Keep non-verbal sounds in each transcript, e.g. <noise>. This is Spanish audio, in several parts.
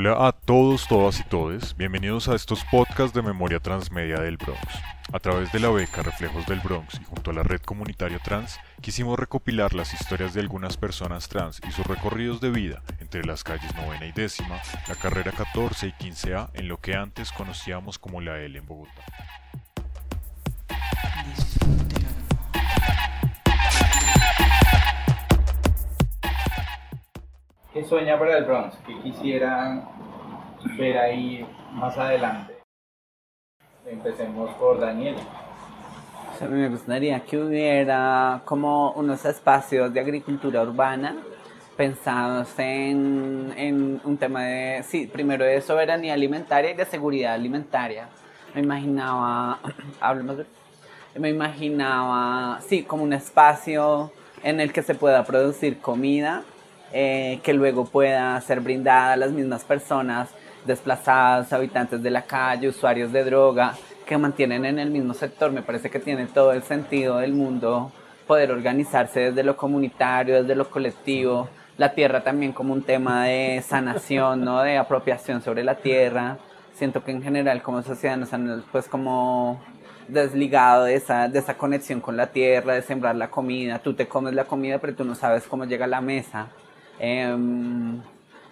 Hola a todos, todas y todes. Bienvenidos a estos podcasts de Memoria Transmedia del Bronx. A través de la beca Reflejos del Bronx y junto a la red comunitaria trans, quisimos recopilar las historias de algunas personas trans y sus recorridos de vida entre las calles novena y décima, la carrera 14 y 15A en lo que antes conocíamos como la L en Bogotá. ¿Qué sueña para el Bronx? ¿Qué quisiera ver ahí más adelante? Empecemos por Daniel. Me gustaría que hubiera como unos espacios de agricultura urbana pensados en, en un tema de, sí, primero de soberanía alimentaria y de seguridad alimentaria. Me imaginaba, <clears throat> hablemos me imaginaba, sí, como un espacio en el que se pueda producir comida eh, que luego pueda ser brindada a las mismas personas desplazadas, habitantes de la calle, usuarios de droga, que mantienen en el mismo sector. Me parece que tiene todo el sentido del mundo poder organizarse desde lo comunitario, desde lo colectivo, la tierra también como un tema de sanación, ¿no? de apropiación sobre la tierra. Siento que en general como sociedad nos han pues como desligado de esa, de esa conexión con la tierra, de sembrar la comida. Tú te comes la comida, pero tú no sabes cómo llega a la mesa. Em,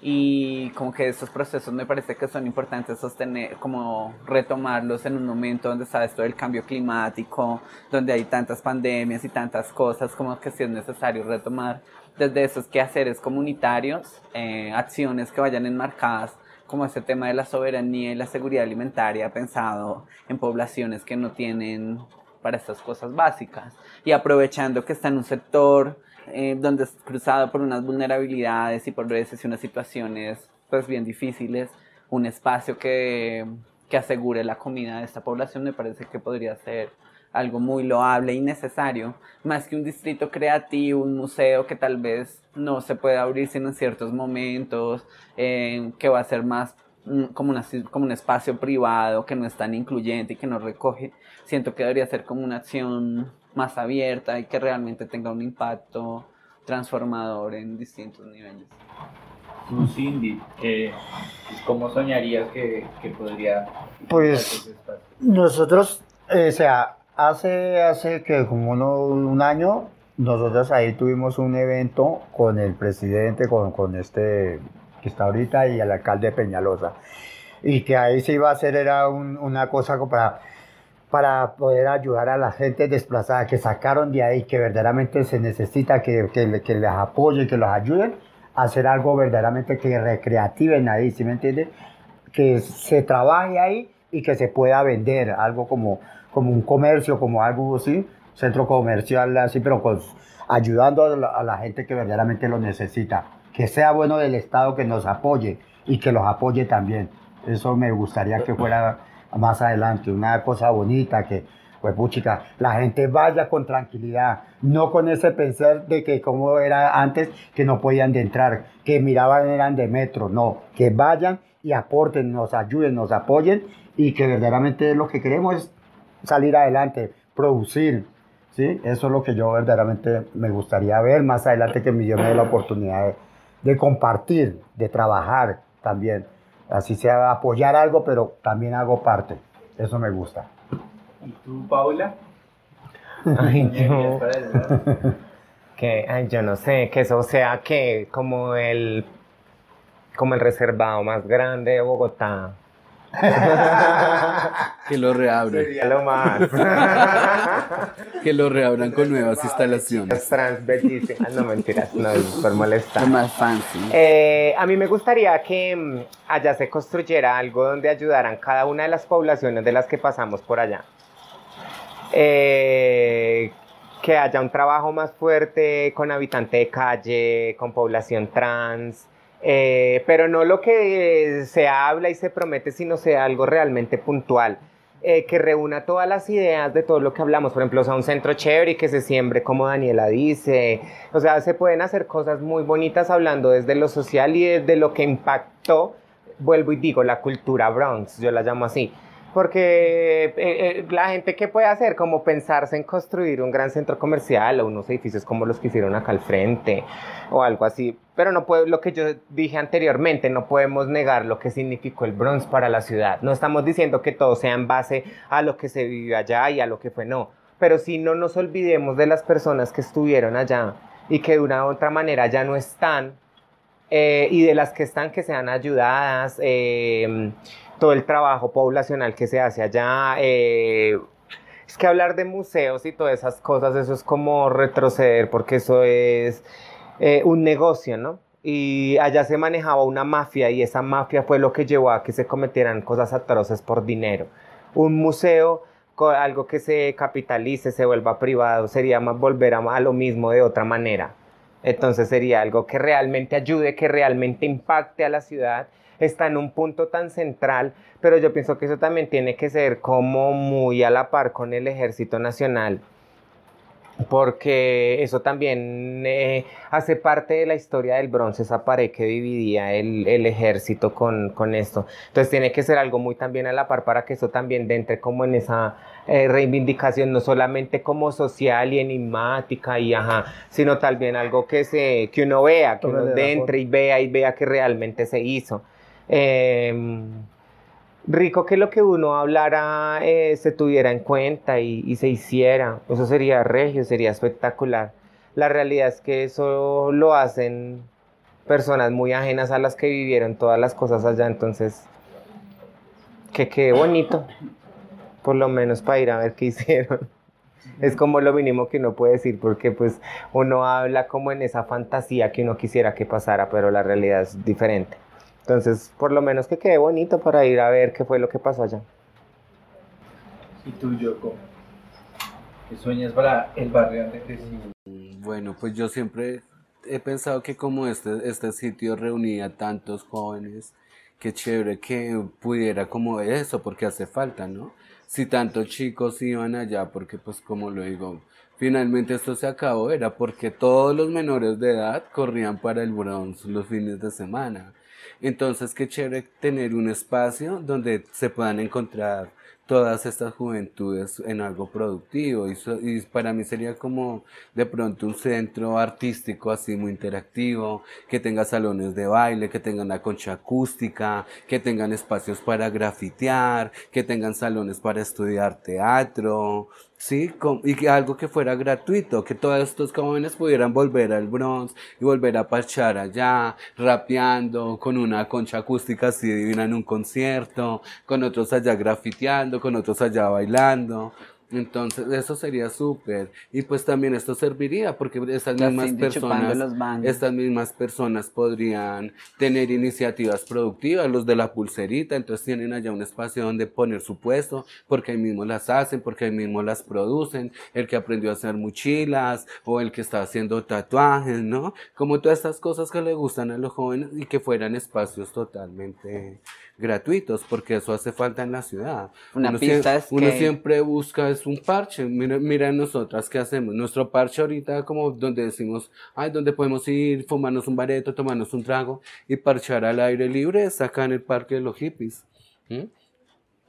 y como que esos procesos me parece que son importantes sostener, como retomarlos en un momento donde está esto del cambio climático, donde hay tantas pandemias y tantas cosas, como que si es necesario retomar. Desde esos quehaceres comunitarios, eh, acciones que vayan enmarcadas como ese tema de la soberanía y la seguridad alimentaria pensado en poblaciones que no tienen para estas cosas básicas. Y aprovechando que está en un sector eh, donde es cruzado por unas vulnerabilidades y por veces unas situaciones pues bien difíciles, un espacio que, que asegure la comida de esta población me parece que podría ser algo muy loable y necesario, más que un distrito creativo, un museo que tal vez no se puede abrir sino en ciertos momentos, eh, que va a ser más mm, como, una, como un espacio privado que no es tan incluyente y que no recoge. Siento que debería ser como una acción más abierta y que realmente tenga un impacto transformador en distintos niveles. Tú, Cindy, ¿cómo soñarías que, que podría... Pues nosotros, eh, o sea, hace, hace que como un año, nosotros ahí tuvimos un evento con el presidente, con, con este que está ahorita y el alcalde de Peñalosa. Y que ahí se iba a hacer, era una cosa para para poder ayudar a la gente desplazada que sacaron de ahí, que verdaderamente se necesita que, que, que les apoyen, que los ayuden a hacer algo verdaderamente que recreativen ahí, ¿sí me entiende? Que se trabaje ahí y que se pueda vender, algo como, como un comercio, como algo así, centro comercial así, pero con, ayudando a la, a la gente que verdaderamente lo necesita. Que sea bueno del Estado que nos apoye y que los apoye también. Eso me gustaría que fuera más adelante, una cosa bonita que, pues la gente vaya con tranquilidad, no con ese pensar de que como era antes, que no podían de entrar, que miraban eran de metro, no, que vayan y aporten, nos ayuden, nos apoyen y que verdaderamente lo que queremos es salir adelante, producir, ¿sí? Eso es lo que yo verdaderamente me gustaría ver más adelante que me dio la oportunidad de compartir, de trabajar también así sea apoyar algo, pero también hago parte. Eso me gusta. ¿Y tú, Paula? <laughs> Ay, yo, <laughs> que, ay, yo no sé, que eso sea que como el, como el reservado más grande de Bogotá. Que lo reabran. Sería lo más. <laughs> que lo reabran con nuevas instalaciones. Transvetísimas. No, mentiras, no, por molestar. más fancy. Eh, a mí me gustaría que mm, allá se construyera algo donde ayudaran cada una de las poblaciones de las que pasamos por allá. Eh, que haya un trabajo más fuerte con habitante de calle, con población trans, eh, pero no lo que se habla y se promete, sino sea algo realmente puntual. Eh, que reúna todas las ideas de todo lo que hablamos, por ejemplo, o sea, un centro chévere y que se siembre como Daniela dice, o sea, se pueden hacer cosas muy bonitas hablando desde lo social y desde lo que impactó, vuelvo y digo, la cultura Bronx, yo la llamo así, Porque eh, eh, la gente que puede hacer, como pensarse en construir un gran centro comercial o unos edificios como los que hicieron acá al frente o algo así. Pero no puede, lo que yo dije anteriormente, no podemos negar lo que significó el Bronx para la ciudad. No estamos diciendo que todo sea en base a lo que se vivió allá y a lo que fue, no. Pero si no nos olvidemos de las personas que estuvieron allá y que de una u otra manera ya no están eh, y de las que están que sean ayudadas, eh, todo el trabajo poblacional que se hace allá. Eh, es que hablar de museos y todas esas cosas, eso es como retroceder, porque eso es un negocio, ¿no? Y allá se manejaba una mafia y esa mafia fue lo que llevó a que se cometieran cosas atroces por dinero. Un museo algo que se capitalice, se vuelva privado, sería más volver a, lo mismo de otra manera. Entonces sería algo que realmente ayude, que realmente impacte a la ciudad. Está en un punto tan central, pero yo pienso que eso también tiene que ser como muy a la par con el ejército nacional porque eso también eh, hace parte de la historia del bronce, esa pared que dividía el, el ejército con, con, esto. Entonces tiene que ser algo muy también a la par para que eso también entre como en esa eh, reivindicación, no solamente como social y enigmática, y ajá, sino también algo que, se, que uno vea, que uno entre y vea y vea que realmente se hizo. Eh, rico que lo que uno hablara eh, se tuviera en cuenta y, se hiciera. Eso sería regio, sería espectacular. La realidad es que eso lo hacen personas muy ajenas a las que vivieron todas las cosas allá. Entonces, que quede bonito, por lo menos para ir a ver qué <laughs> hicieron. Es como lo mínimo que uno puede decir, porque pues uno habla como en esa fantasía que uno quisiera que pasara, pero la realidad es diferente. Entonces, por lo menos que quede bonito para ir a ver qué fue lo que pasó allá. ¿Y tú, Yoko? ¿Qué sueñas para el barrio donde creciste? Bueno, pues yo siempre he pensado que como este, este sitio reunía tantos jóvenes, qué chévere que pudiera como eso, porque hace falta, ¿no? Si tantos chicos iban allá, porque pues como lo digo, finalmente esto se acabó, era porque todos los menores de edad corrían para el Bronx los fines de semana. Entonces, qué chévere tener un espacio donde se puedan encontrar todas estas juventudes en algo productivo. Y, y, para mí sería como de pronto un centro artístico así muy interactivo, que tenga salones de baile, que tenga una concha acústica, que tengan espacios para grafitear, que tengan salones para estudiar teatro, Sí, y algo que fuera gratuito, que todos estos jóvenes pudieran volver al Bronx y volver a parchar allá, rapeando, con una concha acústica así divina en un concierto, con otros allá grafiteando, con otros allá bailando. Entonces, eso sería súper. Y pues también esto serviría porque estas mismas personas, estas mismas personas podrían tener iniciativas productivas, los de la pulserita, entonces tienen allá un espacio donde poner su puesto, porque ahí mismo las hacen, porque ahí mismo las producen, el que aprendió a hacer mochilas o el que está haciendo tatuajes, ¿no? Como todas estas cosas que le gustan a los jóvenes y que fueran espacios totalmente gratuitos, porque eso hace falta en la ciudad. Una uno, pista es uno siempre busca es un parche. Mira, mira nosotras qué hacemos. Nuestro parche ahorita como donde decimos, ay, donde podemos ir, fumarnos un bareto, tomarnos un trago y parchar al aire libre, es acá en el parque de los hippies.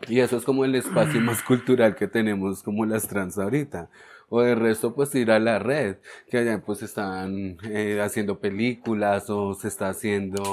Y eso es como el espacio <clears throat> más cultural que tenemos como las trans ahorita o de resto pues ir a la red, que allá pues están eh, haciendo películas o se está haciendo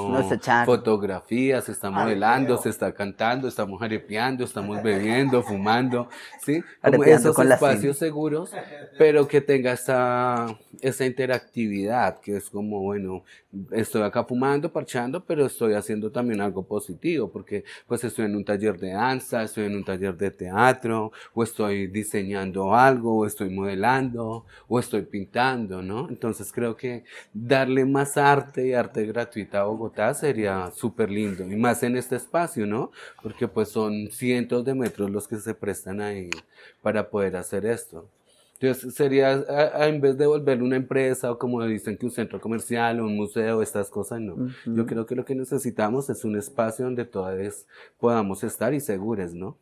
fotografías, se está modelando, se está cantando, estamos arepeando, estamos bebiendo, fumando, ¿sí? Como esos espacios seguros, pero que tenga esa, esa interactividad, que es como, bueno, estoy acá fumando, parchando, pero estoy haciendo también algo positivo, porque pues estoy en un taller de danza, estoy en un taller de teatro, o estoy diseñando algo, o estoy modelando modelando o estoy pintando, ¿no? Entonces creo que darle más arte y arte gratuita a Bogotá sería súper lindo y más en este espacio, ¿no? Porque pues son cientos de metros los que se prestan ahí para poder hacer esto. Entonces sería, en vez de volver una empresa o como dicen que un centro comercial o un museo, estas cosas, no. Yo creo que lo que necesitamos es un espacio donde todos podamos estar y seguros, ¿no?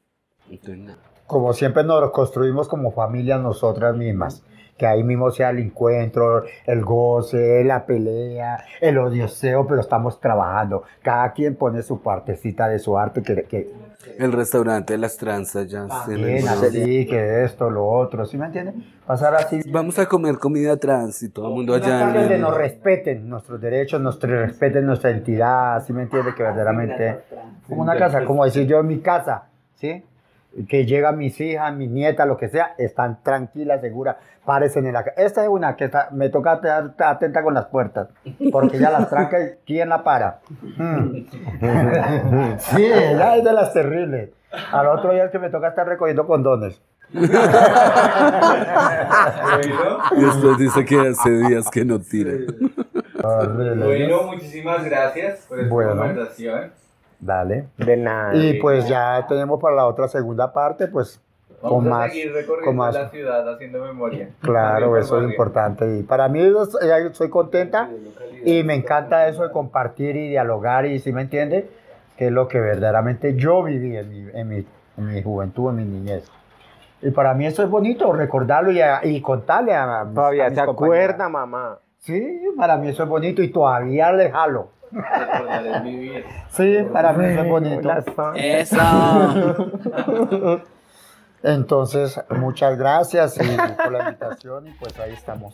Como siempre nos construimos como familias nosotras mismas. que ahí mismo sea el encuentro, el goce, la pelea, el odioseo, pero estamos trabajando. Cada quien pone su partecita de su arte que... que el restaurante de las tranzas ya. También, así, que esto, lo otro, ¿sí me entienden? Pasar así. Vamos a comer comida trans y todo el mundo allá. Donde nos respeten nuestros derechos, nos respeten nuestra entidad, ¿sí me entiende? Que verdaderamente... Como una casa, como decir yo en mi casa, ¿sí? Que llegan mis hijas, mis nietas, lo que sea, están tranquilas, seguras, parecen en la Esta es una que me toca estar atenta con las puertas, porque ya las tranca y ¿quién la para? Mm. <laughs> sí, ya es de las terribles. Al otro día es que me toca estar recogiendo condones. y <laughs> después dice que hace días que no tira. Bueno, muchísimas gracias por esta conversación. Dale. De nada. Y pues ya tenemos para la otra segunda parte, pues Vamos con a más, seguir recorriendo la ciudad haciendo memoria. Claro, eso es importante. Y para mí soy contenta y me encanta eso de compartir y dialogar y si me entiende, que es lo que verdaderamente yo viví en mi, en mi, en mi juventud, en mi niñez. Y para mí eso es bonito, recordarlo y, y contarle a, mis, Todavía se acuerda, mamá. Sí, para mí eso es bonito y todavía le jalo. Sí, para mí es bonito. Eso. Entonces, muchas gracias por la invitación y pues ahí estamos.